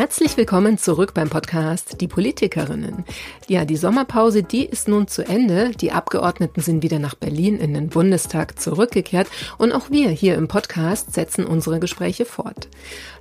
Herzlich willkommen zurück beim Podcast Die Politikerinnen. Ja, die Sommerpause, die ist nun zu Ende. Die Abgeordneten sind wieder nach Berlin in den Bundestag zurückgekehrt und auch wir hier im Podcast setzen unsere Gespräche fort.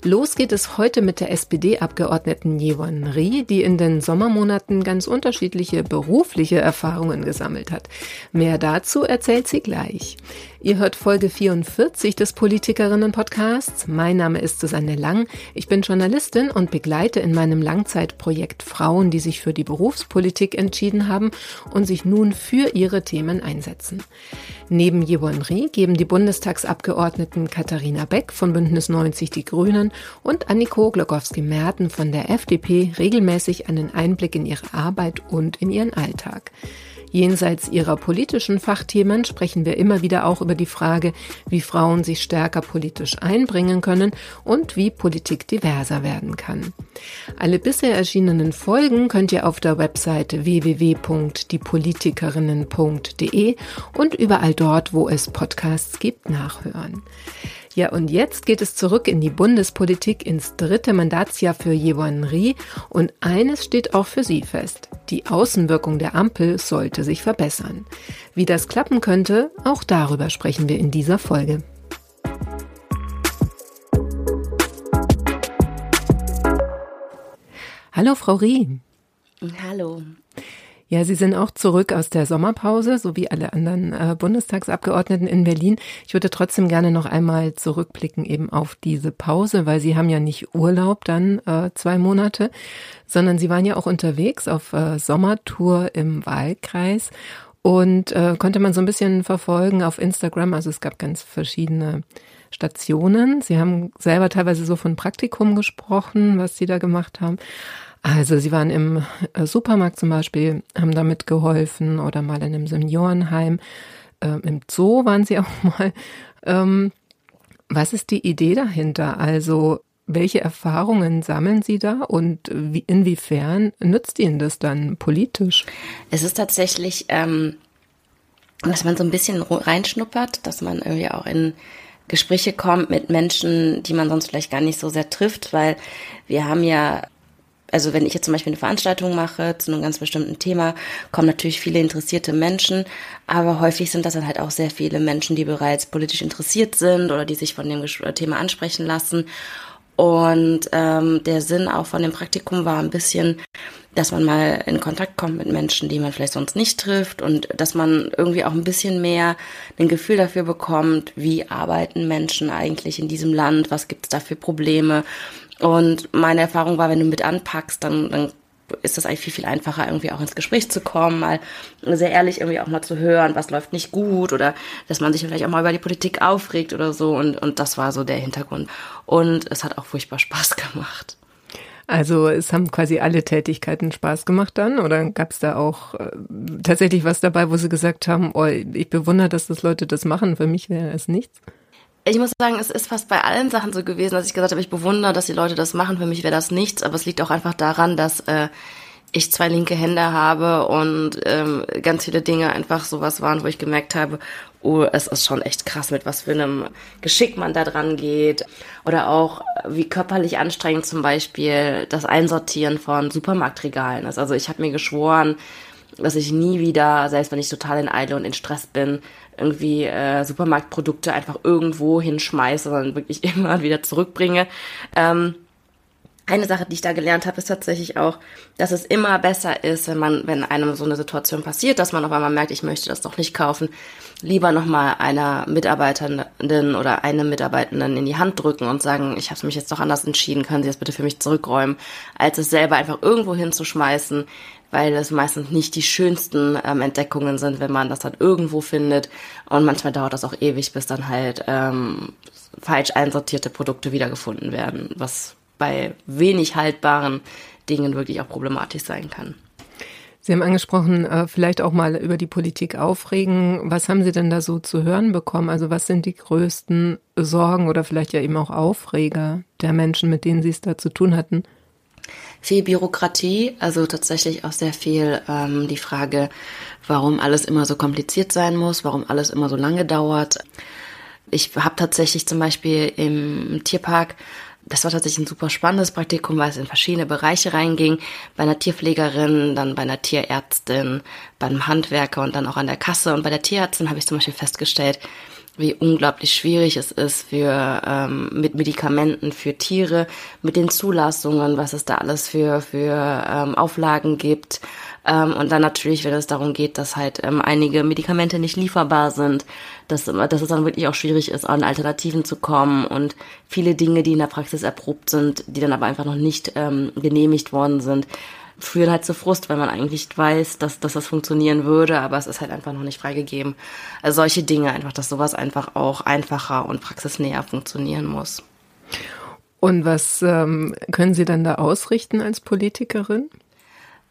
Los geht es heute mit der SPD-Abgeordneten Yewon Ri, die in den Sommermonaten ganz unterschiedliche berufliche Erfahrungen gesammelt hat. Mehr dazu erzählt sie gleich. Ihr hört Folge 44 des Politikerinnen-Podcasts. Mein Name ist Susanne Lang. Ich bin Journalistin und begleite in meinem Langzeitprojekt Frauen, die sich für die Berufspolitik entschieden haben und sich nun für ihre Themen einsetzen. Neben Yewon Ri geben die Bundestagsabgeordneten Katharina Beck von Bündnis 90 Die Grünen und Anniko Glogowski-Merten von der FDP regelmäßig einen Einblick in ihre Arbeit und in ihren Alltag. Jenseits ihrer politischen Fachthemen sprechen wir immer wieder auch über die Frage, wie Frauen sich stärker politisch einbringen können und wie Politik diverser werden kann. Alle bisher erschienenen Folgen könnt ihr auf der Webseite www.diepolitikerinnen.de und überall dort, wo es Podcasts gibt, nachhören. Ja, und jetzt geht es zurück in die Bundespolitik ins dritte Mandatsjahr für Yewon Ri und eines steht auch für sie fest. Die Außenwirkung der Ampel sollte sich verbessern. Wie das klappen könnte, auch darüber sprechen wir in dieser Folge. Hallo, Frau Rie. Hallo. Ja, Sie sind auch zurück aus der Sommerpause, so wie alle anderen äh, Bundestagsabgeordneten in Berlin. Ich würde trotzdem gerne noch einmal zurückblicken eben auf diese Pause, weil Sie haben ja nicht Urlaub dann äh, zwei Monate, sondern Sie waren ja auch unterwegs auf äh, Sommertour im Wahlkreis und äh, konnte man so ein bisschen verfolgen auf Instagram. Also es gab ganz verschiedene Stationen. Sie haben selber teilweise so von Praktikum gesprochen, was Sie da gemacht haben. Also sie waren im äh, Supermarkt zum Beispiel, haben damit geholfen oder mal in einem Seniorenheim. Ähm, Im Zoo waren sie auch mal. Ähm, was ist die Idee dahinter? Also welche Erfahrungen sammeln Sie da und wie, inwiefern nützt Ihnen das dann politisch? Es ist tatsächlich, ähm, dass man so ein bisschen reinschnuppert, dass man irgendwie auch in Gespräche kommt mit Menschen, die man sonst vielleicht gar nicht so sehr trifft, weil wir haben ja also wenn ich jetzt zum Beispiel eine Veranstaltung mache zu einem ganz bestimmten Thema, kommen natürlich viele interessierte Menschen, aber häufig sind das dann halt auch sehr viele Menschen, die bereits politisch interessiert sind oder die sich von dem äh, Thema ansprechen lassen. Und ähm, der Sinn auch von dem Praktikum war ein bisschen, dass man mal in Kontakt kommt mit Menschen, die man vielleicht sonst nicht trifft. Und dass man irgendwie auch ein bisschen mehr ein Gefühl dafür bekommt, wie arbeiten Menschen eigentlich in diesem Land, was gibt es da für Probleme und meine Erfahrung war, wenn du mit anpackst, dann, dann ist das eigentlich viel, viel einfacher, irgendwie auch ins Gespräch zu kommen, mal sehr ehrlich irgendwie auch mal zu hören, was läuft nicht gut oder dass man sich vielleicht auch mal über die Politik aufregt oder so. Und, und das war so der Hintergrund. Und es hat auch furchtbar Spaß gemacht. Also es haben quasi alle Tätigkeiten Spaß gemacht dann oder gab es da auch äh, tatsächlich was dabei, wo Sie gesagt haben, oh, ich bewundere, dass das Leute das machen, für mich wäre es nichts? Ich muss sagen, es ist fast bei allen Sachen so gewesen, dass ich gesagt habe, ich bewundere, dass die Leute das machen. Für mich wäre das nichts, aber es liegt auch einfach daran, dass äh, ich zwei linke Hände habe und ähm, ganz viele Dinge einfach sowas waren, wo ich gemerkt habe, oh, es ist schon echt krass, mit was für einem Geschick man da dran geht. Oder auch, wie körperlich anstrengend zum Beispiel das Einsortieren von Supermarktregalen ist. Also ich habe mir geschworen, dass ich nie wieder, selbst wenn ich total in Eile und in Stress bin, irgendwie äh, Supermarktprodukte einfach irgendwo hinschmeiße, sondern wirklich immer wieder zurückbringe. Ähm, eine Sache, die ich da gelernt habe, ist tatsächlich auch, dass es immer besser ist, wenn man, wenn einem so eine Situation passiert, dass man auf einmal merkt, ich möchte das doch nicht kaufen, lieber nochmal einer Mitarbeitenden oder einem Mitarbeitenden in die Hand drücken und sagen, ich habe mich jetzt doch anders entschieden, können Sie das bitte für mich zurückräumen, als es selber einfach irgendwo hinzuschmeißen, weil es meistens nicht die schönsten ähm, Entdeckungen sind, wenn man das dann irgendwo findet. Und manchmal dauert das auch ewig, bis dann halt ähm, falsch einsortierte Produkte wiedergefunden werden, was bei wenig haltbaren Dingen wirklich auch problematisch sein kann. Sie haben angesprochen, äh, vielleicht auch mal über die Politik aufregen. Was haben Sie denn da so zu hören bekommen? Also was sind die größten Sorgen oder vielleicht ja eben auch Aufreger der Menschen, mit denen Sie es da zu tun hatten? viel Bürokratie, also tatsächlich auch sehr viel ähm, die Frage, warum alles immer so kompliziert sein muss, warum alles immer so lange dauert. Ich habe tatsächlich zum Beispiel im Tierpark Das war tatsächlich ein super spannendes Praktikum, weil es in verschiedene Bereiche reinging. Bei einer Tierpflegerin, dann bei einer Tierärztin, beim Handwerker und dann auch an der Kasse. Und bei der Tierärztin habe ich zum Beispiel festgestellt, wie unglaublich schwierig es ist für ähm, mit Medikamenten für Tiere, mit den Zulassungen, was es da alles für für ähm, Auflagen gibt. Ähm, und dann natürlich, wenn es darum geht, dass halt ähm, einige Medikamente nicht lieferbar sind, dass, dass es dann wirklich auch schwierig ist, an Alternativen zu kommen und viele Dinge, die in der Praxis erprobt sind, die dann aber einfach noch nicht ähm, genehmigt worden sind, führen halt zu Frust, weil man eigentlich weiß, dass, dass das funktionieren würde, aber es ist halt einfach noch nicht freigegeben. Also solche Dinge einfach, dass sowas einfach auch einfacher und praxisnäher funktionieren muss. Und was ähm, können Sie dann da ausrichten als Politikerin?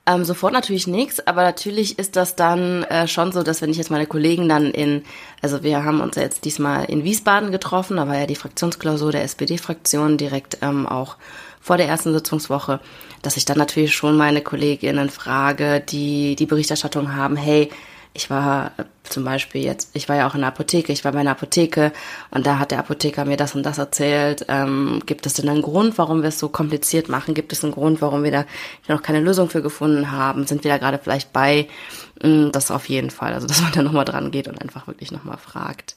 Ähm, sofort natürlich nichts, aber natürlich ist das dann äh, schon so, dass wenn ich jetzt meine Kollegen dann in, also wir haben uns ja jetzt diesmal in Wiesbaden getroffen, da war ja die Fraktionsklausur der SPD-Fraktion direkt ähm, auch vor der ersten Sitzungswoche, dass ich dann natürlich schon meine Kolleginnen frage, die die Berichterstattung haben, hey, ich war äh, zum Beispiel jetzt, ich war ja auch in der Apotheke, ich war bei einer Apotheke und da hat der Apotheker mir das und das erzählt. Ähm, gibt es denn einen Grund, warum wir es so kompliziert machen? Gibt es einen Grund, warum wir da noch keine Lösung für gefunden haben? Sind wir da gerade vielleicht bei? Mm, das auf jeden Fall. Also, dass man da nochmal dran geht und einfach wirklich nochmal fragt.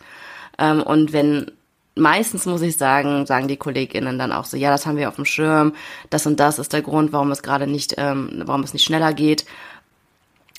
Ähm, und wenn meistens muss ich sagen, sagen die KollegInnen dann auch so, ja, das haben wir auf dem Schirm, das und das ist der Grund, warum es gerade nicht, ähm, warum es nicht schneller geht.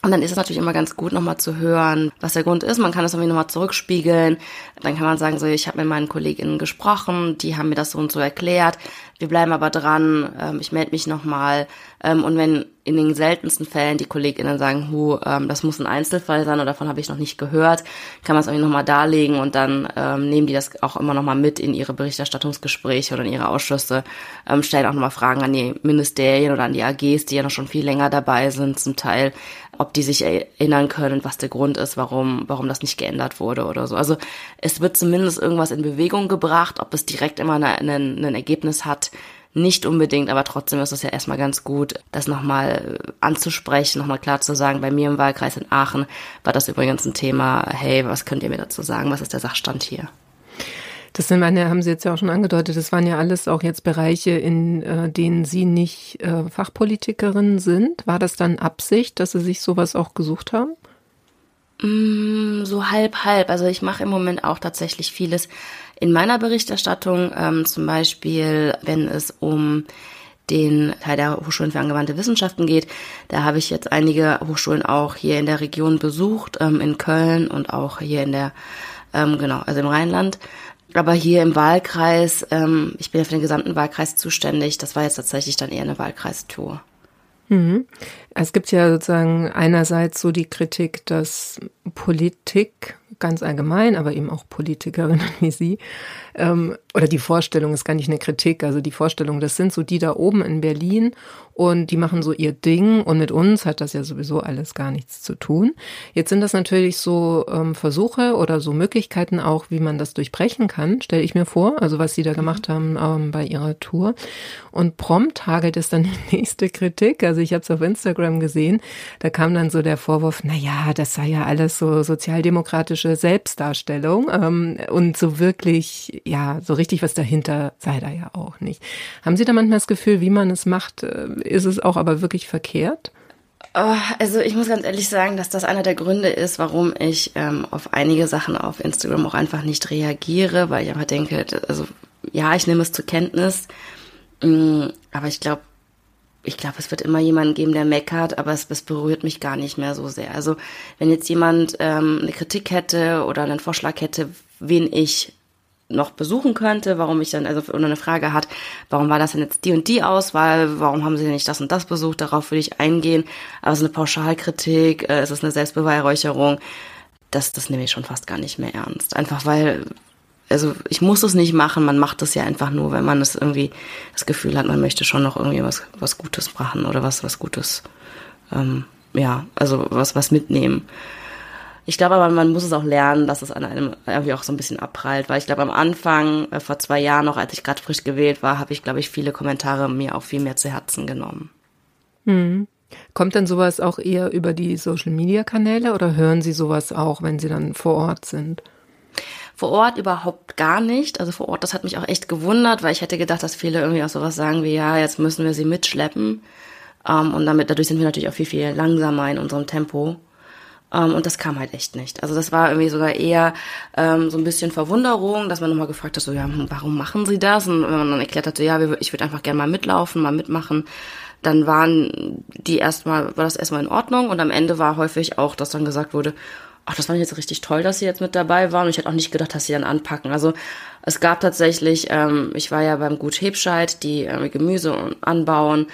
Und dann ist es natürlich immer ganz gut, nochmal zu hören, was der Grund ist. Man kann das irgendwie nochmal zurückspiegeln. Dann kann man sagen, so, ich habe mit meinen KollegInnen gesprochen, die haben mir das so und so erklärt. Wir bleiben aber dran, ähm, ich melde mich nochmal. Ähm, und wenn in den seltensten Fällen die KollegInnen sagen, hu, ähm, das muss ein Einzelfall sein oder davon habe ich noch nicht gehört, kann man es irgendwie nochmal darlegen und dann ähm, nehmen die das auch immer nochmal mit in ihre Berichterstattungsgespräche oder in ihre Ausschüsse, ähm, stellen auch nochmal Fragen an die Ministerien oder an die AGs, die ja noch schon viel länger dabei sind zum Teil, ob die sich erinnern können, was der Grund ist, warum, warum das nicht geändert wurde oder so. Also es wird zumindest irgendwas in Bewegung gebracht, ob es direkt immer ein Ergebnis hat, nicht unbedingt, aber trotzdem ist es ja erstmal ganz gut, das nochmal anzusprechen, nochmal klar zu sagen, bei mir im Wahlkreis in Aachen war das übrigens ein Thema, hey, was könnt ihr mir dazu sagen, was ist der Sachstand hier? Das sind meine, haben Sie jetzt ja auch schon angedeutet, das waren ja alles auch jetzt Bereiche, in äh, denen Sie nicht äh, Fachpolitikerin sind. War das dann Absicht, dass Sie sich sowas auch gesucht haben? Mm, so halb, halb. Also ich mache im Moment auch tatsächlich vieles in meiner Berichterstattung, ähm, zum Beispiel, wenn es um den Teil der Hochschulen für angewandte Wissenschaften geht. Da habe ich jetzt einige Hochschulen auch hier in der Region besucht, ähm, in Köln und auch hier in der, ähm, genau, also im Rheinland. Aber hier im Wahlkreis, ähm, ich bin ja für den gesamten Wahlkreis zuständig, das war jetzt tatsächlich dann eher eine Wahlkreistour. Mhm. Es gibt ja sozusagen einerseits so die Kritik, dass Politik ganz allgemein, aber eben auch Politikerinnen wie Sie, ähm, oder die Vorstellung ist gar nicht eine Kritik, also die Vorstellung, das sind so die da oben in Berlin und die machen so ihr Ding und mit uns hat das ja sowieso alles gar nichts zu tun. Jetzt sind das natürlich so ähm, Versuche oder so Möglichkeiten auch, wie man das durchbrechen kann, stelle ich mir vor, also was Sie da gemacht haben ähm, bei Ihrer Tour. Und prompt hagelt es dann die nächste Kritik, also ich habe es auf Instagram gesehen, da kam dann so der Vorwurf, na ja, das sei ja alles so sozialdemokratische Selbstdarstellung ähm, und so wirklich, ja, so richtig was dahinter sei da ja auch nicht. Haben Sie da manchmal das Gefühl, wie man es macht, äh, ist es auch aber wirklich verkehrt? Oh, also ich muss ganz ehrlich sagen, dass das einer der Gründe ist, warum ich ähm, auf einige Sachen auf Instagram auch einfach nicht reagiere, weil ich einfach denke, also ja, ich nehme es zur Kenntnis, mm, aber ich glaube, ich glaube, es wird immer jemanden geben, der meckert, aber es, es, berührt mich gar nicht mehr so sehr. Also wenn jetzt jemand ähm, eine Kritik hätte oder einen Vorschlag hätte, wen ich noch besuchen könnte, warum ich dann, also oder eine Frage hat, warum war das denn jetzt die und die Auswahl, warum haben sie denn nicht das und das besucht, darauf würde ich eingehen. Aber es ist eine Pauschalkritik, äh, es ist eine Selbstbeweihräucherung, das, das nehme ich schon fast gar nicht mehr ernst. Einfach weil, also ich muss es nicht machen, man macht es ja einfach nur, wenn man es irgendwie das Gefühl hat, man möchte schon noch irgendwie was, was Gutes machen oder was, was Gutes, ähm, ja, also was, was mitnehmen. Ich glaube aber, man muss es auch lernen, dass es an einem irgendwie auch so ein bisschen abprallt, weil ich glaube, am Anfang, äh, vor zwei Jahren noch, als ich gerade frisch gewählt war, habe ich, glaube ich, viele Kommentare mir auch viel mehr zu Herzen genommen. Hm. Kommt denn sowas auch eher über die Social-Media-Kanäle oder hören Sie sowas auch, wenn Sie dann vor Ort sind? Vor Ort überhaupt gar nicht. Also vor Ort, das hat mich auch echt gewundert, weil ich hätte gedacht, dass viele irgendwie auch sowas sagen wie, ja, jetzt müssen wir sie mitschleppen. Ähm, und damit, dadurch sind wir natürlich auch viel, viel langsamer in unserem Tempo. Ähm, und das kam halt echt nicht. Also das war irgendwie sogar eher ähm, so ein bisschen Verwunderung, dass man nochmal gefragt hat, so, ja, warum machen sie das? Und wenn man dann erklärt hat, so, ja, ich würde einfach gerne mal mitlaufen, mal mitmachen, dann waren die erstmal, war das erstmal in Ordnung und am Ende war häufig auch, dass dann gesagt wurde, ach, das fand ich jetzt richtig toll, dass sie jetzt mit dabei waren. Und ich hätte auch nicht gedacht, dass sie dann anpacken. Also es gab tatsächlich, ähm, ich war ja beim Gut Hebscheid, die äh, Gemüse anbauen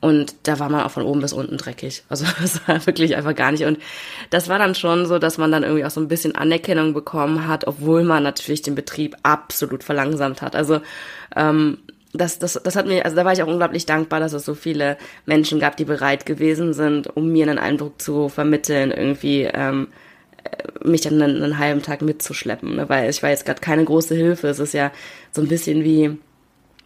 und da war man auch von oben bis unten dreckig. Also das war wirklich einfach gar nicht. Und das war dann schon so, dass man dann irgendwie auch so ein bisschen Anerkennung bekommen hat, obwohl man natürlich den Betrieb absolut verlangsamt hat. Also ähm, das, das, das hat mir, also da war ich auch unglaublich dankbar, dass es so viele Menschen gab, die bereit gewesen sind, um mir einen Eindruck zu vermitteln, irgendwie ähm, äh, mich dann einen, einen halben Tag mitzuschleppen. Ne? Weil ich war jetzt gerade keine große Hilfe. Es ist ja so ein bisschen wie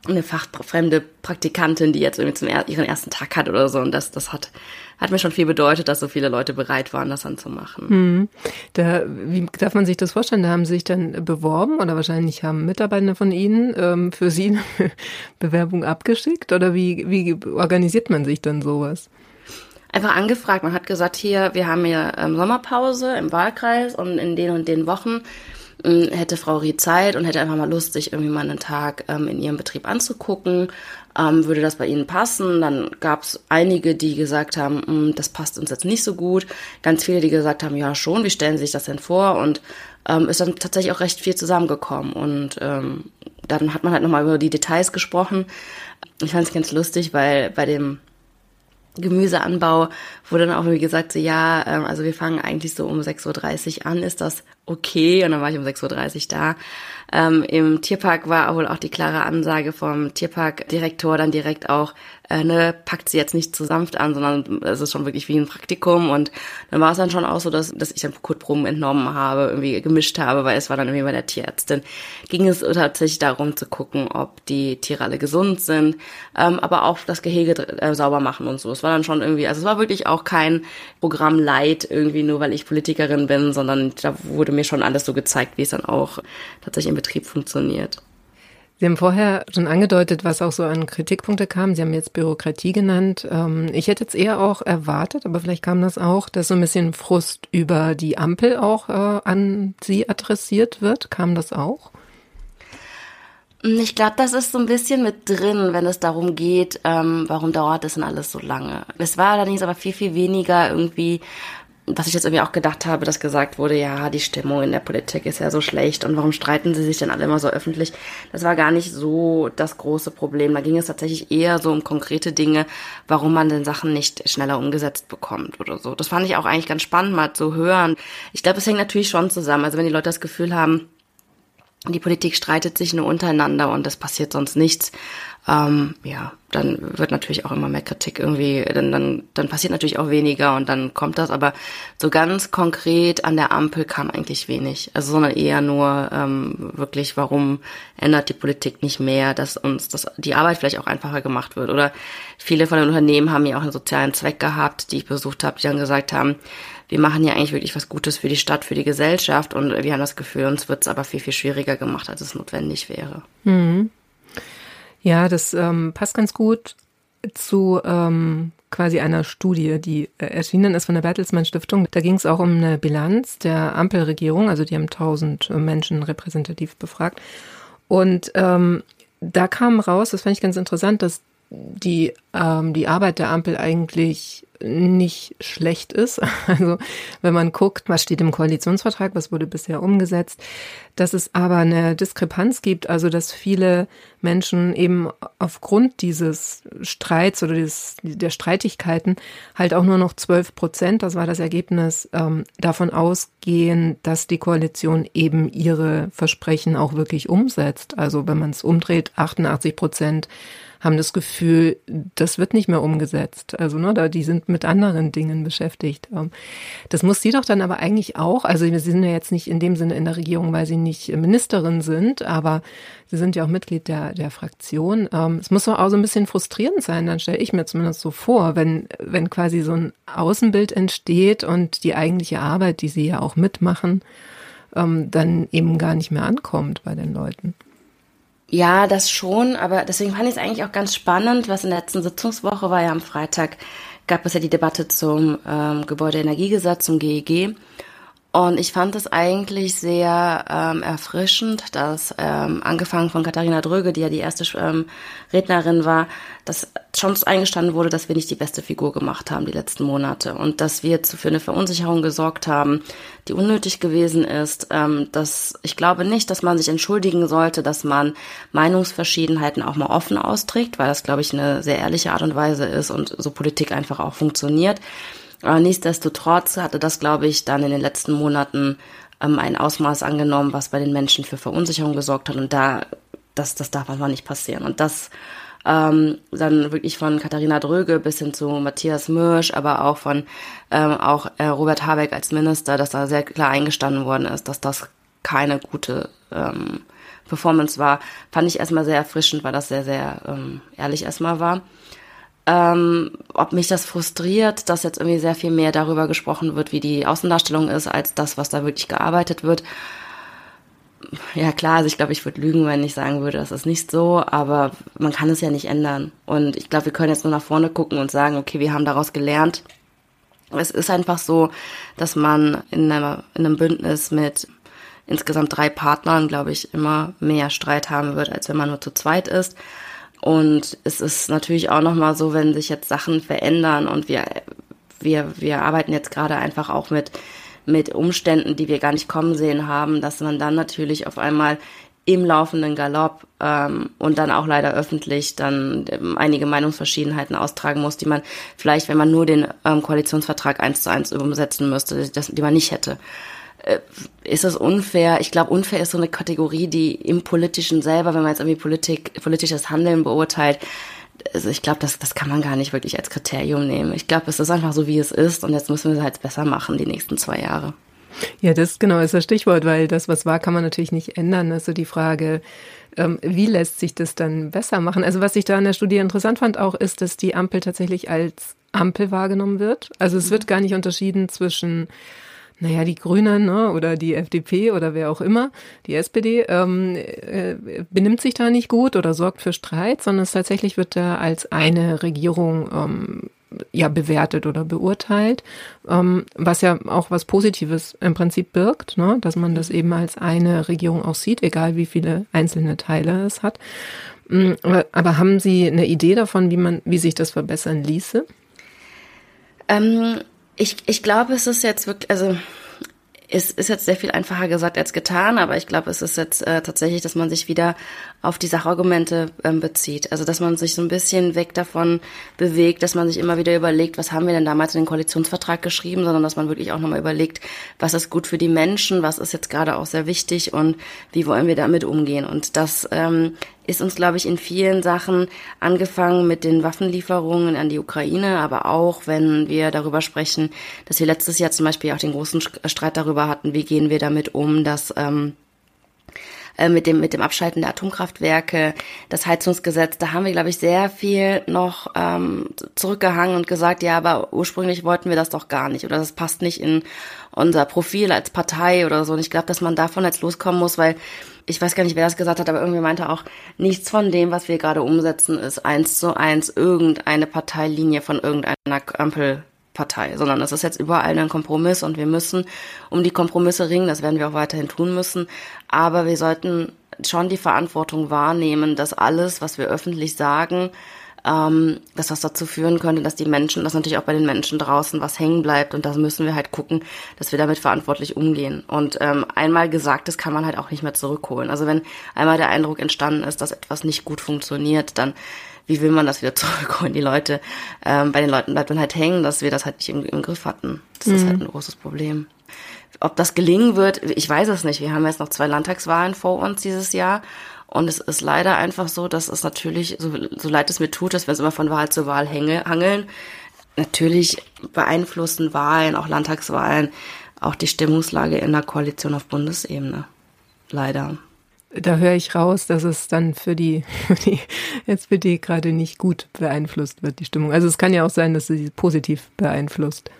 eine fachfremde Praktikantin, die jetzt irgendwie zum er ihren ersten Tag hat oder so. Und das, das hat, hat mir schon viel bedeutet, dass so viele Leute bereit waren, das dann zu machen. Hm. Da, wie darf man sich das vorstellen? Da haben sie sich dann beworben oder wahrscheinlich haben Mitarbeiter von Ihnen ähm, für Sie eine Bewerbung abgeschickt? Oder wie, wie organisiert man sich dann sowas? Einfach angefragt. Man hat gesagt, hier, wir haben hier ähm, Sommerpause im Wahlkreis und in den und den Wochen ähm, hätte Frau Rie Zeit und hätte einfach mal Lust, sich irgendwie mal einen Tag ähm, in ihrem Betrieb anzugucken. Ähm, würde das bei Ihnen passen? Dann gab es einige, die gesagt haben, hm, das passt uns jetzt nicht so gut. Ganz viele, die gesagt haben, ja schon, wie stellen Sie sich das denn vor? Und ähm, ist dann tatsächlich auch recht viel zusammengekommen. Und ähm, dann hat man halt nochmal über die Details gesprochen. Ich fand es ganz lustig, weil bei dem Gemüseanbau wurde dann auch irgendwie gesagt, so ja, ähm, also wir fangen eigentlich so um 6.30 Uhr an, ist das okay? Und dann war ich um 6.30 Uhr da. Ähm, Im Tierpark war wohl auch die klare Ansage vom Tierparkdirektor dann direkt auch, äh, ne, packt sie jetzt nicht zu sanft an, sondern es ist schon wirklich wie ein Praktikum. Und dann war es dann schon auch so, dass, dass ich dann Kotproben entnommen habe, irgendwie gemischt habe, weil es war dann irgendwie bei der Tierärztin. Ging es tatsächlich darum zu gucken, ob die Tiere alle gesund sind, ähm, aber auch das Gehege äh, sauber machen und so. Es war dann schon irgendwie, also es war wirklich auch kein Programm Light irgendwie nur, weil ich Politikerin bin, sondern da wurde mir schon alles so gezeigt, wie es dann auch tatsächlich im Betrieb funktioniert. Sie haben vorher schon angedeutet, was auch so an Kritikpunkte kam. Sie haben jetzt Bürokratie genannt. Ähm, ich hätte jetzt eher auch erwartet, aber vielleicht kam das auch, dass so ein bisschen Frust über die Ampel auch äh, an Sie adressiert wird. Kam das auch? Ich glaube, das ist so ein bisschen mit drin, wenn es darum geht, ähm, warum dauert das denn alles so lange. Es war allerdings aber viel, viel weniger irgendwie was ich jetzt irgendwie auch gedacht habe, dass gesagt wurde, ja, die Stimmung in der Politik ist ja so schlecht und warum streiten sie sich denn alle immer so öffentlich? Das war gar nicht so das große Problem. Da ging es tatsächlich eher so um konkrete Dinge, warum man denn Sachen nicht schneller umgesetzt bekommt oder so. Das fand ich auch eigentlich ganz spannend mal zu hören. Ich glaube, es hängt natürlich schon zusammen. Also wenn die Leute das Gefühl haben, die Politik streitet sich nur untereinander und es passiert sonst nichts, ähm, ja, dann wird natürlich auch immer mehr Kritik irgendwie, dann, dann, dann passiert natürlich auch weniger und dann kommt das, aber so ganz konkret an der Ampel kam eigentlich wenig. Also sondern eher nur ähm, wirklich, warum ändert die Politik nicht mehr, dass uns das, die Arbeit vielleicht auch einfacher gemacht wird. Oder viele von den Unternehmen haben ja auch einen sozialen Zweck gehabt, die ich besucht habe, die dann gesagt haben, wir machen ja eigentlich wirklich was Gutes für die Stadt, für die Gesellschaft und wir haben das Gefühl, uns wird es aber viel, viel schwieriger gemacht, als es notwendig wäre. Mhm. Ja, das ähm, passt ganz gut zu ähm, quasi einer Studie, die äh, erschienen ist von der Bertelsmann Stiftung. Da ging es auch um eine Bilanz der Ampelregierung, also die haben tausend Menschen repräsentativ befragt. Und ähm, da kam raus, das fand ich ganz interessant, dass die, ähm, die Arbeit der Ampel eigentlich nicht schlecht ist. Also wenn man guckt, was steht im Koalitionsvertrag, was wurde bisher umgesetzt, dass es aber eine Diskrepanz gibt, also dass viele Menschen eben aufgrund dieses Streits oder des, der Streitigkeiten halt auch nur noch 12 Prozent, das war das Ergebnis, ähm, davon ausgehen, dass die Koalition eben ihre Versprechen auch wirklich umsetzt. Also wenn man es umdreht, 88 Prozent haben das Gefühl, das wird nicht mehr umgesetzt. Also, ne, da, die sind mit anderen Dingen beschäftigt. Ähm, das muss sie doch dann aber eigentlich auch, also sie sind ja jetzt nicht in dem Sinne in der Regierung, weil sie nicht Ministerin sind, aber sie sind ja auch Mitglied der, der Fraktion. Ähm, es muss doch auch so ein bisschen frustrierend sein, dann stelle ich mir zumindest so vor, wenn, wenn quasi so ein Außenbild entsteht und die eigentliche Arbeit, die sie ja auch mitmachen, ähm, dann eben gar nicht mehr ankommt bei den Leuten. Ja, das schon, aber deswegen fand ich es eigentlich auch ganz spannend, was in der letzten Sitzungswoche war ja am Freitag, gab es ja die Debatte zum ähm, Gebäudeenergiegesetz, zum GEG. Und ich fand es eigentlich sehr ähm, erfrischend, dass ähm, angefangen von Katharina Dröge, die ja die erste ähm, Rednerin war, dass schon eingestanden wurde, dass wir nicht die beste Figur gemacht haben die letzten Monate und dass wir zu für eine Verunsicherung gesorgt haben, die unnötig gewesen ist. Ähm, dass ich glaube nicht, dass man sich entschuldigen sollte, dass man Meinungsverschiedenheiten auch mal offen austrägt, weil das glaube ich eine sehr ehrliche Art und Weise ist und so Politik einfach auch funktioniert. Aber nichtsdestotrotz hatte das, glaube ich, dann in den letzten Monaten ähm, ein Ausmaß angenommen, was bei den Menschen für Verunsicherung gesorgt hat. Und da, das, das darf einfach nicht passieren. Und das ähm, dann wirklich von Katharina Dröge bis hin zu Matthias Mürsch, aber auch von ähm, auch äh, Robert Habeck als Minister, dass da sehr klar eingestanden worden ist, dass das keine gute ähm, Performance war, fand ich erstmal sehr erfrischend, weil das sehr, sehr ähm, ehrlich erstmal war. Ähm, ob mich das frustriert, dass jetzt irgendwie sehr viel mehr darüber gesprochen wird, wie die Außendarstellung ist, als das, was da wirklich gearbeitet wird. Ja klar, also ich glaube, ich würde lügen, wenn ich sagen würde, das ist nicht so, aber man kann es ja nicht ändern. Und ich glaube, wir können jetzt nur nach vorne gucken und sagen, okay, wir haben daraus gelernt. Es ist einfach so, dass man in, einer, in einem Bündnis mit insgesamt drei Partnern, glaube ich, immer mehr Streit haben wird, als wenn man nur zu zweit ist. Und es ist natürlich auch nochmal so, wenn sich jetzt Sachen verändern und wir, wir, wir arbeiten jetzt gerade einfach auch mit, mit Umständen, die wir gar nicht kommen sehen haben, dass man dann natürlich auf einmal im laufenden Galopp ähm, und dann auch leider öffentlich dann ähm, einige Meinungsverschiedenheiten austragen muss, die man vielleicht, wenn man nur den ähm, Koalitionsvertrag eins zu eins umsetzen müsste, das, die man nicht hätte. Äh, ist es unfair? Ich glaube, unfair ist so eine Kategorie, die im Politischen selber, wenn man jetzt irgendwie Politik, politisches Handeln beurteilt, also ich glaube, das, das kann man gar nicht wirklich als Kriterium nehmen. Ich glaube, es ist einfach so, wie es ist und jetzt müssen wir es halt besser machen die nächsten zwei Jahre. Ja, das genau ist das Stichwort, weil das, was war, kann man natürlich nicht ändern. Also die Frage, ähm, wie lässt sich das dann besser machen? Also was ich da in der Studie interessant fand auch, ist, dass die Ampel tatsächlich als Ampel wahrgenommen wird. Also es wird gar nicht unterschieden zwischen naja, die Grünen ne, oder die FDP oder wer auch immer, die SPD, ähm, äh, benimmt sich da nicht gut oder sorgt für Streit, sondern es tatsächlich wird da als eine Regierung ähm, ja bewertet oder beurteilt, ähm, was ja auch was Positives im Prinzip birgt, ne, dass man das eben als eine Regierung auch sieht, egal wie viele einzelne Teile es hat. Mm, aber, aber haben Sie eine Idee davon, wie man, wie sich das verbessern ließe? Ähm, ich, ich glaube, es ist jetzt wirklich, also es ist jetzt sehr viel einfacher gesagt als getan, aber ich glaube, es ist jetzt äh, tatsächlich, dass man sich wieder auf die Sachargumente ähm, bezieht. Also dass man sich so ein bisschen weg davon bewegt, dass man sich immer wieder überlegt, was haben wir denn damals in den Koalitionsvertrag geschrieben, sondern dass man wirklich auch nochmal überlegt, was ist gut für die Menschen, was ist jetzt gerade auch sehr wichtig und wie wollen wir damit umgehen. Und das ähm, ist uns, glaube ich, in vielen Sachen angefangen mit den Waffenlieferungen an die Ukraine, aber auch, wenn wir darüber sprechen, dass wir letztes Jahr zum Beispiel auch den großen Streit darüber hatten, wie gehen wir damit um, dass ähm, äh, mit dem mit dem Abschalten der Atomkraftwerke, das Heizungsgesetz, da haben wir, glaube ich, sehr viel noch ähm, zurückgehangen und gesagt, ja, aber ursprünglich wollten wir das doch gar nicht oder das passt nicht in unser Profil als Partei oder so. Und ich glaube, dass man davon jetzt loskommen muss, weil ich weiß gar nicht, wer das gesagt hat, aber irgendwie meinte auch, nichts von dem, was wir gerade umsetzen, ist eins zu eins irgendeine Parteilinie von irgendeiner Ampelpartei, sondern es ist jetzt überall ein Kompromiss und wir müssen um die Kompromisse ringen, das werden wir auch weiterhin tun müssen, aber wir sollten schon die Verantwortung wahrnehmen, dass alles, was wir öffentlich sagen, ähm, dass das dazu führen könnte, dass die Menschen, dass natürlich auch bei den Menschen draußen was hängen bleibt und da müssen wir halt gucken, dass wir damit verantwortlich umgehen. Und ähm, einmal Gesagtes kann man halt auch nicht mehr zurückholen. Also wenn einmal der Eindruck entstanden ist, dass etwas nicht gut funktioniert, dann wie will man das wieder zurückholen? Die Leute, ähm, bei den Leuten bleibt dann halt hängen, dass wir das halt nicht im, im Griff hatten. Das mhm. ist halt ein großes Problem. Ob das gelingen wird, ich weiß es nicht. Wir haben jetzt noch zwei Landtagswahlen vor uns dieses Jahr und es ist leider einfach so, dass es natürlich, so, so leid es mir tut, dass wir uns immer von Wahl zu Wahl hänge, hangeln, natürlich beeinflussen Wahlen, auch Landtagswahlen, auch die Stimmungslage in der Koalition auf Bundesebene. Leider. Da höre ich raus, dass es dann für die, für die SPD gerade nicht gut beeinflusst wird, die Stimmung. Also es kann ja auch sein, dass sie positiv beeinflusst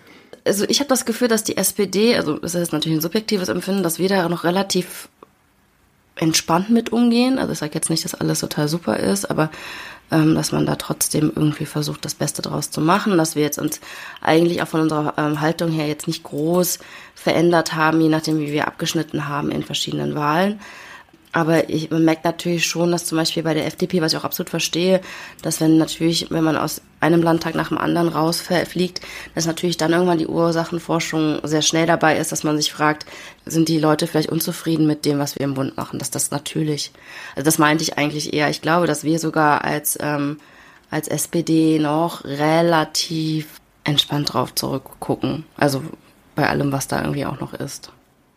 also ich habe das Gefühl, dass die SPD, also es ist natürlich ein subjektives Empfinden, dass wir da noch relativ entspannt mit umgehen. Also ich sage jetzt nicht, dass alles total super ist, aber ähm, dass man da trotzdem irgendwie versucht, das Beste draus zu machen, dass wir jetzt uns eigentlich auch von unserer ähm, Haltung her jetzt nicht groß verändert haben, je nachdem, wie wir abgeschnitten haben in verschiedenen Wahlen. Aber ich man merkt natürlich schon, dass zum Beispiel bei der FDP, was ich auch absolut verstehe, dass wenn natürlich, wenn man aus einem Landtag nach dem anderen rausfliegt, dass natürlich dann irgendwann die Ursachenforschung sehr schnell dabei ist, dass man sich fragt, sind die Leute vielleicht unzufrieden mit dem, was wir im Bund machen? Dass das natürlich, also das meinte ich eigentlich eher. Ich glaube, dass wir sogar als, ähm, als SPD noch relativ entspannt drauf zurückgucken. Also bei allem, was da irgendwie auch noch ist.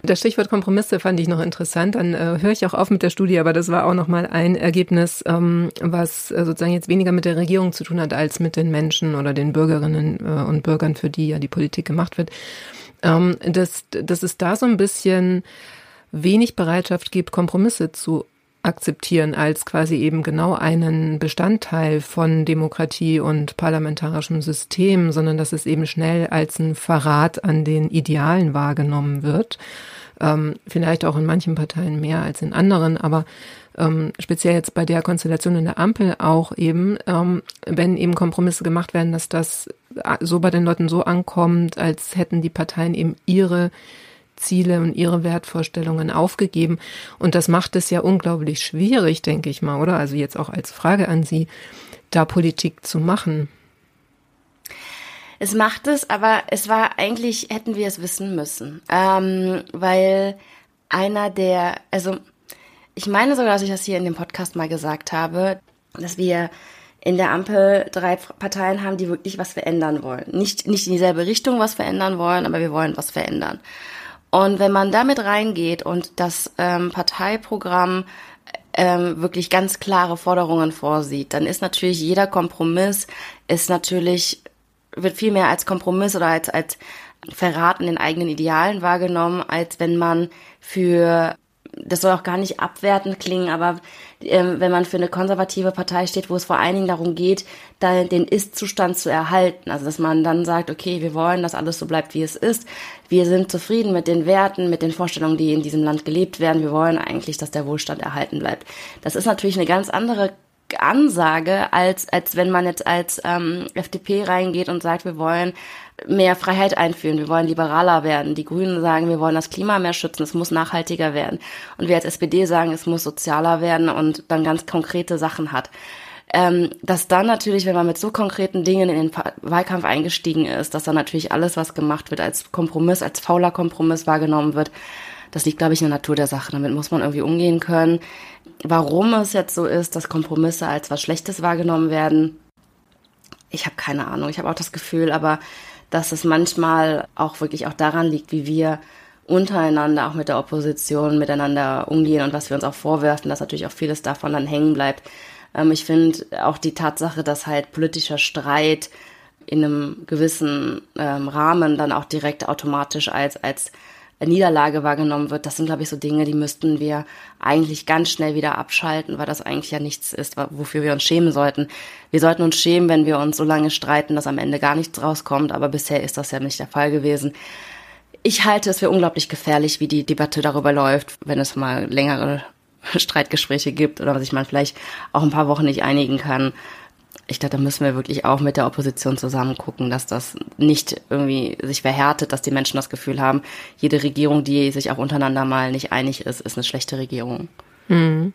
Das Stichwort Kompromisse fand ich noch interessant. Dann äh, höre ich auch auf mit der Studie, aber das war auch noch mal ein Ergebnis, ähm, was äh, sozusagen jetzt weniger mit der Regierung zu tun hat als mit den Menschen oder den Bürgerinnen äh, und Bürgern, für die ja die Politik gemacht wird. Ähm, dass, dass es da so ein bisschen wenig Bereitschaft gibt, Kompromisse zu akzeptieren als quasi eben genau einen Bestandteil von Demokratie und parlamentarischem System, sondern dass es eben schnell als ein Verrat an den Idealen wahrgenommen wird. Ähm, vielleicht auch in manchen Parteien mehr als in anderen, aber ähm, speziell jetzt bei der Konstellation in der Ampel auch eben, ähm, wenn eben Kompromisse gemacht werden, dass das so bei den Leuten so ankommt, als hätten die Parteien eben ihre Ziele und ihre Wertvorstellungen aufgegeben. Und das macht es ja unglaublich schwierig, denke ich mal, oder? Also jetzt auch als Frage an Sie, da Politik zu machen. Es macht es, aber es war eigentlich, hätten wir es wissen müssen. Ähm, weil einer der, also ich meine sogar, dass ich das hier in dem Podcast mal gesagt habe, dass wir in der Ampel drei Parteien haben, die wirklich was verändern wollen. Nicht, nicht in dieselbe Richtung was verändern wollen, aber wir wollen was verändern. Und wenn man damit reingeht und das ähm, Parteiprogramm ähm, wirklich ganz klare Forderungen vorsieht, dann ist natürlich jeder Kompromiss ist natürlich wird viel mehr als Kompromiss oder als als Verrat in den eigenen Idealen wahrgenommen, als wenn man für das soll auch gar nicht abwertend klingen, aber ähm, wenn man für eine konservative Partei steht, wo es vor allen Dingen darum geht, da den Ist-Zustand zu erhalten, also dass man dann sagt, okay, wir wollen, dass alles so bleibt, wie es ist, wir sind zufrieden mit den Werten, mit den Vorstellungen, die in diesem Land gelebt werden, wir wollen eigentlich, dass der Wohlstand erhalten bleibt. Das ist natürlich eine ganz andere Ansage, als, als wenn man jetzt als ähm, FDP reingeht und sagt, wir wollen mehr Freiheit einführen, wir wollen liberaler werden. Die Grünen sagen, wir wollen das Klima mehr schützen, es muss nachhaltiger werden. Und wir als SPD sagen, es muss sozialer werden und dann ganz konkrete Sachen hat. Ähm, dass dann natürlich, wenn man mit so konkreten Dingen in den Wahlkampf eingestiegen ist, dass dann natürlich alles, was gemacht wird, als Kompromiss, als fauler Kompromiss wahrgenommen wird. Das liegt, glaube ich, in der Natur der Sache. Damit muss man irgendwie umgehen können. Warum es jetzt so ist, dass Kompromisse als was Schlechtes wahrgenommen werden, ich habe keine Ahnung. Ich habe auch das Gefühl, aber dass es manchmal auch wirklich auch daran liegt, wie wir untereinander, auch mit der Opposition miteinander umgehen und was wir uns auch vorwerfen, dass natürlich auch vieles davon dann hängen bleibt. Ähm, ich finde auch die Tatsache, dass halt politischer Streit in einem gewissen ähm, Rahmen dann auch direkt automatisch als, als Niederlage wahrgenommen wird, das sind, glaube ich, so Dinge, die müssten wir eigentlich ganz schnell wieder abschalten, weil das eigentlich ja nichts ist, wofür wir uns schämen sollten. Wir sollten uns schämen, wenn wir uns so lange streiten, dass am Ende gar nichts rauskommt, aber bisher ist das ja nicht der Fall gewesen. Ich halte es für unglaublich gefährlich, wie die Debatte darüber läuft, wenn es mal längere Streitgespräche gibt oder sich man vielleicht auch ein paar Wochen nicht einigen kann ich glaube, da müssen wir wirklich auch mit der Opposition zusammen gucken, dass das nicht irgendwie sich verhärtet, dass die Menschen das Gefühl haben, jede Regierung, die sich auch untereinander mal nicht einig ist, ist eine schlechte Regierung. Mhm.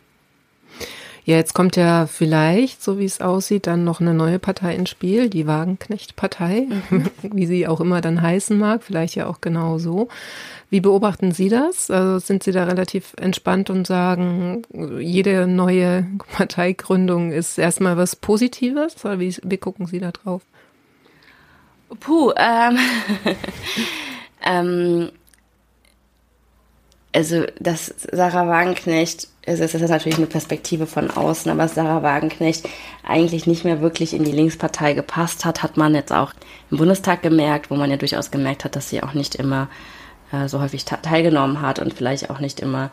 Ja, jetzt kommt ja vielleicht, so wie es aussieht, dann noch eine neue Partei ins Spiel, die Wagenknecht-Partei, mhm. wie sie auch immer dann heißen mag, vielleicht ja auch genau so. Wie beobachten Sie das? Also sind Sie da relativ entspannt und sagen, jede neue Parteigründung ist erstmal was Positives? Oder wie, wie gucken Sie da drauf? Puh, ähm, ähm, also das Sarah Wagenknecht, also es ist natürlich eine Perspektive von außen, aber Sarah Wagenknecht eigentlich nicht mehr wirklich in die Linkspartei gepasst hat, hat man jetzt auch im Bundestag gemerkt, wo man ja durchaus gemerkt hat, dass sie auch nicht immer äh, so häufig teilgenommen hat und vielleicht auch nicht immer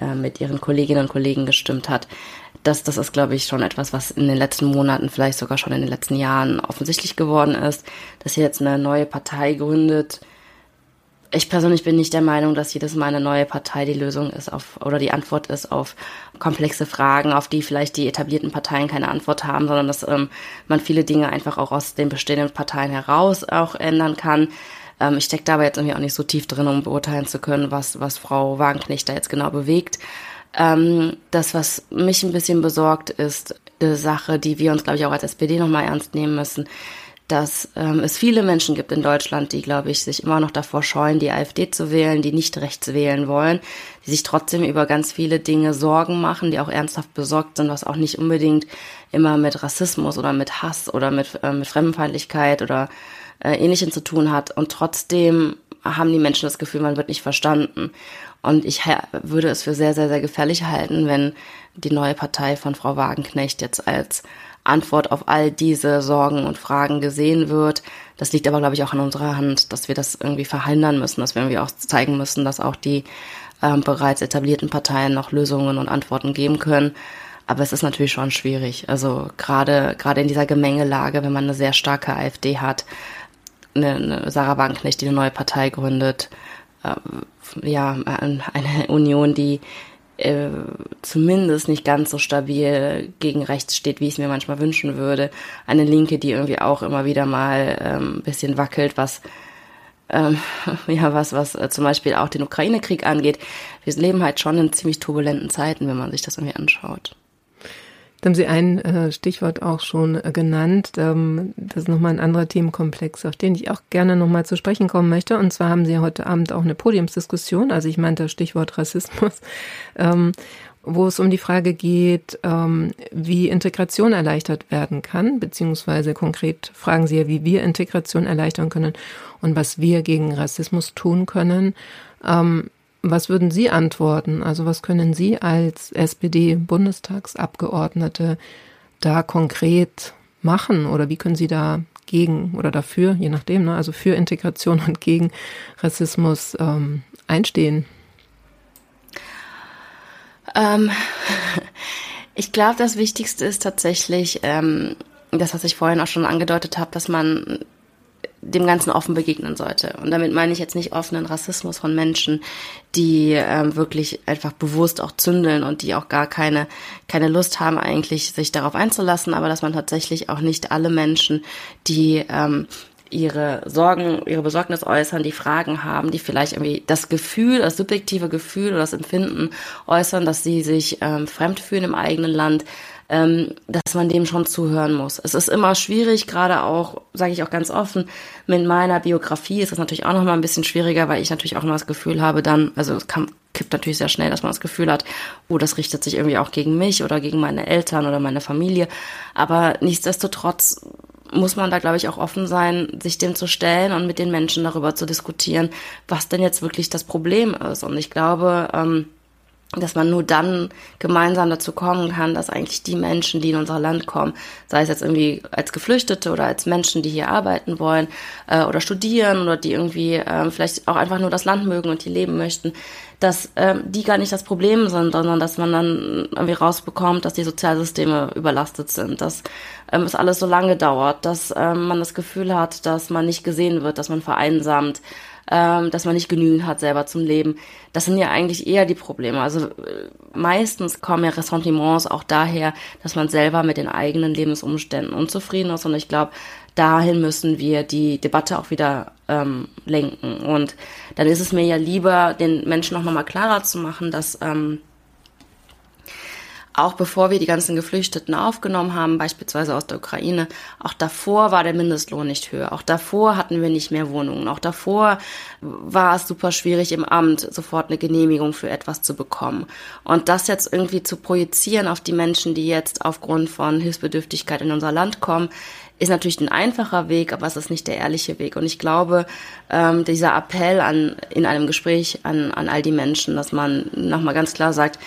äh, mit ihren Kolleginnen und Kollegen gestimmt hat. Das, das ist, glaube ich, schon etwas, was in den letzten Monaten, vielleicht sogar schon in den letzten Jahren offensichtlich geworden ist, dass hier jetzt eine neue Partei gründet. Ich persönlich bin nicht der Meinung, dass jedes Mal eine neue Partei die Lösung ist auf oder die Antwort ist auf komplexe Fragen, auf die vielleicht die etablierten Parteien keine Antwort haben, sondern dass ähm, man viele Dinge einfach auch aus den bestehenden Parteien heraus auch ändern kann. Ähm, ich stecke dabei jetzt irgendwie auch nicht so tief drin, um beurteilen zu können, was, was Frau Wagenknecht da jetzt genau bewegt. Ähm, das, was mich ein bisschen besorgt, ist eine Sache, die wir uns, glaube ich, auch als SPD nochmal ernst nehmen müssen, dass ähm, es viele Menschen gibt in Deutschland, die, glaube ich, sich immer noch davor scheuen, die AfD zu wählen, die nicht rechts wählen wollen, die sich trotzdem über ganz viele Dinge Sorgen machen, die auch ernsthaft besorgt sind, was auch nicht unbedingt immer mit Rassismus oder mit Hass oder mit, äh, mit Fremdenfeindlichkeit oder äh, Ähnlichem zu tun hat. Und trotzdem haben die Menschen das Gefühl, man wird nicht verstanden. Und ich würde es für sehr, sehr, sehr gefährlich halten, wenn die neue Partei von Frau Wagenknecht jetzt als Antwort auf all diese Sorgen und Fragen gesehen wird. Das liegt aber, glaube ich, auch in unserer Hand, dass wir das irgendwie verhindern müssen, dass wir irgendwie auch zeigen müssen, dass auch die ähm, bereits etablierten Parteien noch Lösungen und Antworten geben können. Aber es ist natürlich schon schwierig. Also gerade gerade in dieser Gemengelage, wenn man eine sehr starke AfD hat, eine, eine Sarah Wagenknecht, die eine neue Partei gründet, äh, ja, eine Union, die äh, zumindest nicht ganz so stabil gegen rechts steht, wie ich es mir manchmal wünschen würde. Eine Linke, die irgendwie auch immer wieder mal ähm, ein bisschen wackelt, was ähm, ja, was, was äh, zum Beispiel auch den Ukraine-Krieg angeht. Wir leben halt schon in ziemlich turbulenten Zeiten, wenn man sich das irgendwie anschaut. Da haben Sie ein äh, Stichwort auch schon äh, genannt. Ähm, das ist nochmal ein anderer Themenkomplex, auf den ich auch gerne nochmal zu sprechen kommen möchte. Und zwar haben Sie heute Abend auch eine Podiumsdiskussion, also ich meinte Stichwort Rassismus, ähm, wo es um die Frage geht, ähm, wie Integration erleichtert werden kann, beziehungsweise konkret fragen Sie ja, wie wir Integration erleichtern können und was wir gegen Rassismus tun können. Was würden Sie antworten? Also was können Sie als SPD-Bundestagsabgeordnete da konkret machen oder wie können Sie da gegen oder dafür, je nachdem, ne, also für Integration und gegen Rassismus ähm, einstehen? Ähm, ich glaube, das Wichtigste ist tatsächlich ähm, das, was ich vorhin auch schon angedeutet habe, dass man dem Ganzen offen begegnen sollte. Und damit meine ich jetzt nicht offenen Rassismus von Menschen, die ähm, wirklich einfach bewusst auch zündeln und die auch gar keine, keine Lust haben, eigentlich sich darauf einzulassen, aber dass man tatsächlich auch nicht alle Menschen, die ähm, ihre Sorgen, ihre Besorgnis äußern, die Fragen haben, die vielleicht irgendwie das Gefühl, das subjektive Gefühl oder das Empfinden äußern, dass sie sich ähm, fremd fühlen im eigenen Land, ähm, dass man dem schon zuhören muss. Es ist immer schwierig, gerade auch, sage ich auch ganz offen, mit meiner Biografie ist es natürlich auch noch mal ein bisschen schwieriger, weil ich natürlich auch immer das Gefühl habe, dann, also es kann, kippt natürlich sehr schnell, dass man das Gefühl hat, oh, das richtet sich irgendwie auch gegen mich oder gegen meine Eltern oder meine Familie. Aber nichtsdestotrotz muss man da, glaube ich, auch offen sein, sich dem zu stellen und mit den Menschen darüber zu diskutieren, was denn jetzt wirklich das Problem ist. Und ich glaube, ähm, dass man nur dann gemeinsam dazu kommen kann, dass eigentlich die Menschen, die in unser Land kommen, sei es jetzt irgendwie als Geflüchtete oder als Menschen, die hier arbeiten wollen äh, oder studieren oder die irgendwie äh, vielleicht auch einfach nur das Land mögen und hier leben möchten, dass ähm, die gar nicht das Problem sind, sondern dass man dann irgendwie rausbekommt, dass die Sozialsysteme überlastet sind, dass ähm, es alles so lange dauert, dass ähm, man das Gefühl hat, dass man nicht gesehen wird, dass man vereinsamt, ähm, dass man nicht genügend hat selber zum Leben. Das sind ja eigentlich eher die Probleme. Also äh, meistens kommen ja Ressentiments auch daher, dass man selber mit den eigenen Lebensumständen unzufrieden ist. Und ich glaube, dahin müssen wir die Debatte auch wieder ähm, lenken. Und dann ist es mir ja lieber, den Menschen noch mal klarer zu machen, dass ähm, auch bevor wir die ganzen Geflüchteten aufgenommen haben, beispielsweise aus der Ukraine, auch davor war der Mindestlohn nicht höher. Auch davor hatten wir nicht mehr Wohnungen. Auch davor war es super schwierig, im Amt sofort eine Genehmigung für etwas zu bekommen. Und das jetzt irgendwie zu projizieren auf die Menschen, die jetzt aufgrund von Hilfsbedürftigkeit in unser Land kommen, ist natürlich ein einfacher Weg, aber es ist nicht der ehrliche Weg. Und ich glaube, ähm, dieser Appell an, in einem Gespräch an, an all die Menschen, dass man nochmal ganz klar sagt,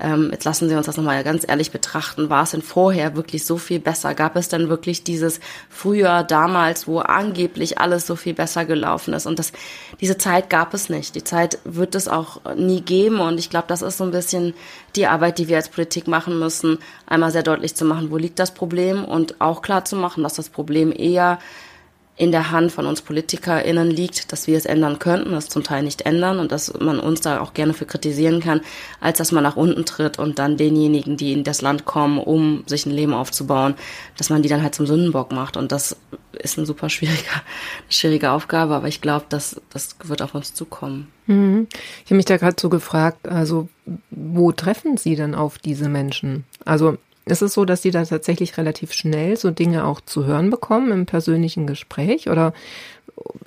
ähm, jetzt lassen Sie uns das nochmal ganz ehrlich betrachten. War es denn vorher wirklich so viel besser? Gab es denn wirklich dieses Frühjahr damals, wo angeblich alles so viel besser gelaufen ist? Und das, diese Zeit gab es nicht. Die Zeit wird es auch nie geben. Und ich glaube, das ist so ein bisschen die Arbeit, die wir als Politik machen müssen, einmal sehr deutlich zu machen, wo liegt das Problem und auch klar zu machen, dass das Problem eher in der Hand von uns PolitikerInnen liegt, dass wir es ändern könnten, das zum Teil nicht ändern und dass man uns da auch gerne für kritisieren kann, als dass man nach unten tritt und dann denjenigen, die in das Land kommen, um sich ein Leben aufzubauen, dass man die dann halt zum Sündenbock macht. Und das ist eine super schwierige, schwierige Aufgabe, aber ich glaube, dass das wird auf uns zukommen. Mhm. Ich habe mich da gerade so gefragt, also wo treffen Sie denn auf diese Menschen? Also ist es so, dass Sie da tatsächlich relativ schnell so Dinge auch zu hören bekommen im persönlichen Gespräch? Oder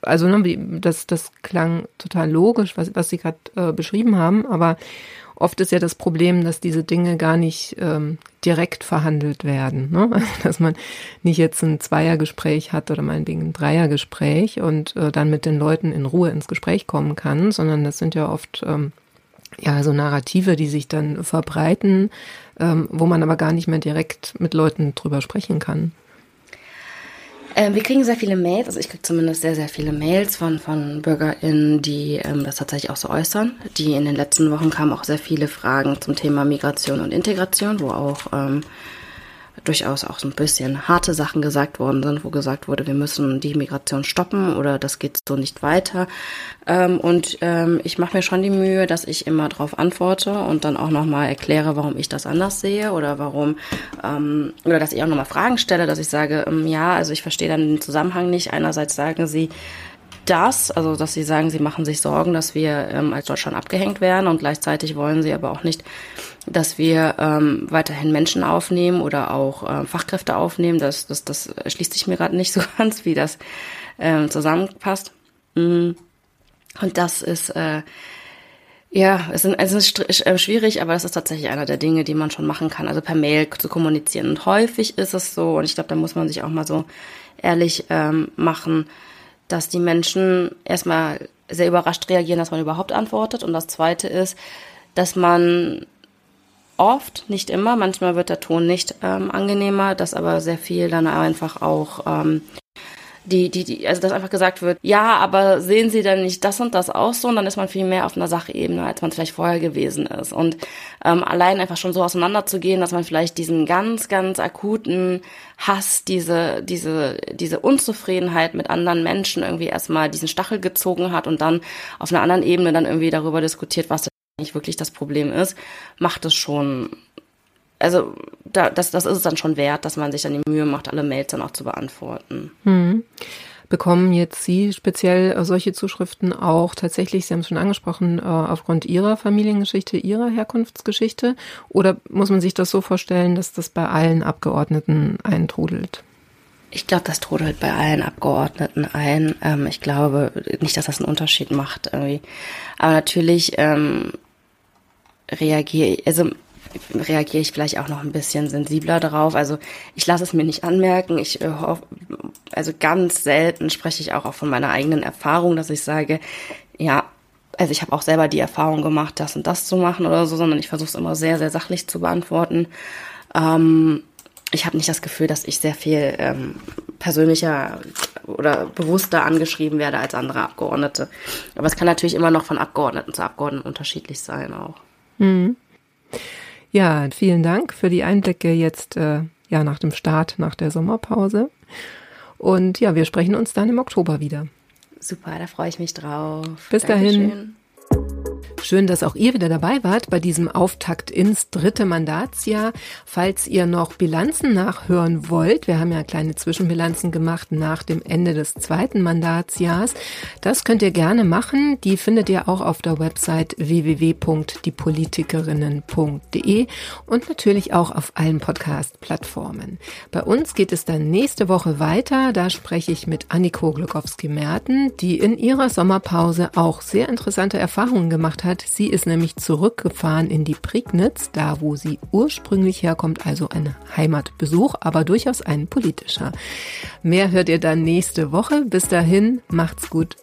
also ne, das, das klang total logisch, was, was Sie gerade äh, beschrieben haben, aber oft ist ja das Problem, dass diese Dinge gar nicht ähm, direkt verhandelt werden. Ne? Also, dass man nicht jetzt ein Zweiergespräch hat oder meinetwegen ein Dreiergespräch und äh, dann mit den Leuten in Ruhe ins Gespräch kommen kann, sondern das sind ja oft ähm, ja so Narrative, die sich dann verbreiten, ähm, wo man aber gar nicht mehr direkt mit Leuten drüber sprechen kann. Ähm, wir kriegen sehr viele Mails, also ich kriege zumindest sehr, sehr viele Mails von, von BürgerInnen, die ähm, das tatsächlich auch so äußern. Die in den letzten Wochen kamen auch sehr viele Fragen zum Thema Migration und Integration, wo auch ähm, durchaus auch so ein bisschen harte Sachen gesagt worden sind, wo gesagt wurde, wir müssen die Migration stoppen oder das geht so nicht weiter. Ähm, und ähm, ich mache mir schon die Mühe, dass ich immer darauf antworte und dann auch nochmal erkläre, warum ich das anders sehe oder warum, ähm, oder dass ich auch nochmal Fragen stelle, dass ich sage, ähm, ja, also ich verstehe dann den Zusammenhang nicht. Einerseits sagen sie, das, also dass sie sagen, sie machen sich Sorgen, dass wir ähm, als Deutschland abgehängt werden und gleichzeitig wollen sie aber auch nicht, dass wir ähm, weiterhin Menschen aufnehmen oder auch äh, Fachkräfte aufnehmen. Das, das, das schließt sich mir gerade nicht so ganz, wie das ähm, zusammenpasst. Mm. Und das ist äh, ja, es ist, es ist äh, schwierig, aber das ist tatsächlich einer der Dinge, die man schon machen kann, also per Mail zu kommunizieren. Und häufig ist es so, und ich glaube, da muss man sich auch mal so ehrlich ähm, machen, dass die Menschen erstmal sehr überrascht reagieren, dass man überhaupt antwortet. Und das Zweite ist, dass man oft, nicht immer, manchmal wird der Ton nicht ähm, angenehmer, dass aber sehr viel dann einfach auch ähm, die, die, die, also dass einfach gesagt wird, ja, aber sehen Sie denn nicht das und das auch so? Und dann ist man viel mehr auf einer Sachebene, als man vielleicht vorher gewesen ist. Und ähm, allein einfach schon so auseinanderzugehen, dass man vielleicht diesen ganz, ganz akuten Hass, diese, diese, diese Unzufriedenheit mit anderen Menschen irgendwie erstmal diesen Stachel gezogen hat und dann auf einer anderen Ebene dann irgendwie darüber diskutiert, was nicht wirklich das Problem ist, macht es schon also da, das, das ist es dann schon wert, dass man sich dann die Mühe macht, alle Mails dann auch zu beantworten. Hm. Bekommen jetzt Sie speziell äh, solche Zuschriften auch tatsächlich, Sie haben es schon angesprochen, äh, aufgrund Ihrer Familiengeschichte, Ihrer Herkunftsgeschichte? Oder muss man sich das so vorstellen, dass das bei allen Abgeordneten eintrudelt? Ich glaube, das trudelt bei allen Abgeordneten ein. Ähm, ich glaube nicht, dass das einen Unterschied macht irgendwie. Aber natürlich ähm, reagiere also reagiere ich vielleicht auch noch ein bisschen sensibler darauf. Also ich lasse es mir nicht anmerken. Ich äh, hoffe, also ganz selten spreche ich auch, auch von meiner eigenen Erfahrung, dass ich sage, ja, also ich habe auch selber die Erfahrung gemacht, das und das zu machen oder so, sondern ich versuche es immer sehr, sehr sachlich zu beantworten. Ähm, ich habe nicht das Gefühl, dass ich sehr viel ähm, persönlicher oder bewusster angeschrieben werde als andere Abgeordnete. Aber es kann natürlich immer noch von Abgeordneten zu Abgeordneten unterschiedlich sein auch. Mhm. Ja, vielen Dank für die Einblicke jetzt äh, ja nach dem Start, nach der Sommerpause. Und ja, wir sprechen uns dann im Oktober wieder. Super, da freue ich mich drauf. Bis Dankeschön. dahin. Schön, dass auch ihr wieder dabei wart bei diesem Auftakt ins dritte Mandatsjahr. Falls ihr noch Bilanzen nachhören wollt, wir haben ja kleine Zwischenbilanzen gemacht nach dem Ende des zweiten Mandatsjahrs. Das könnt ihr gerne machen. Die findet ihr auch auf der Website www.diepolitikerinnen.de und natürlich auch auf allen Podcast-Plattformen. Bei uns geht es dann nächste Woche weiter. Da spreche ich mit Anniko Glukowski-Merten, die in ihrer Sommerpause auch sehr interessante Erfahrungen gemacht hat. Sie ist nämlich zurückgefahren in die Prignitz, da wo sie ursprünglich herkommt, also ein Heimatbesuch, aber durchaus ein politischer. Mehr hört ihr dann nächste Woche. Bis dahin, macht's gut.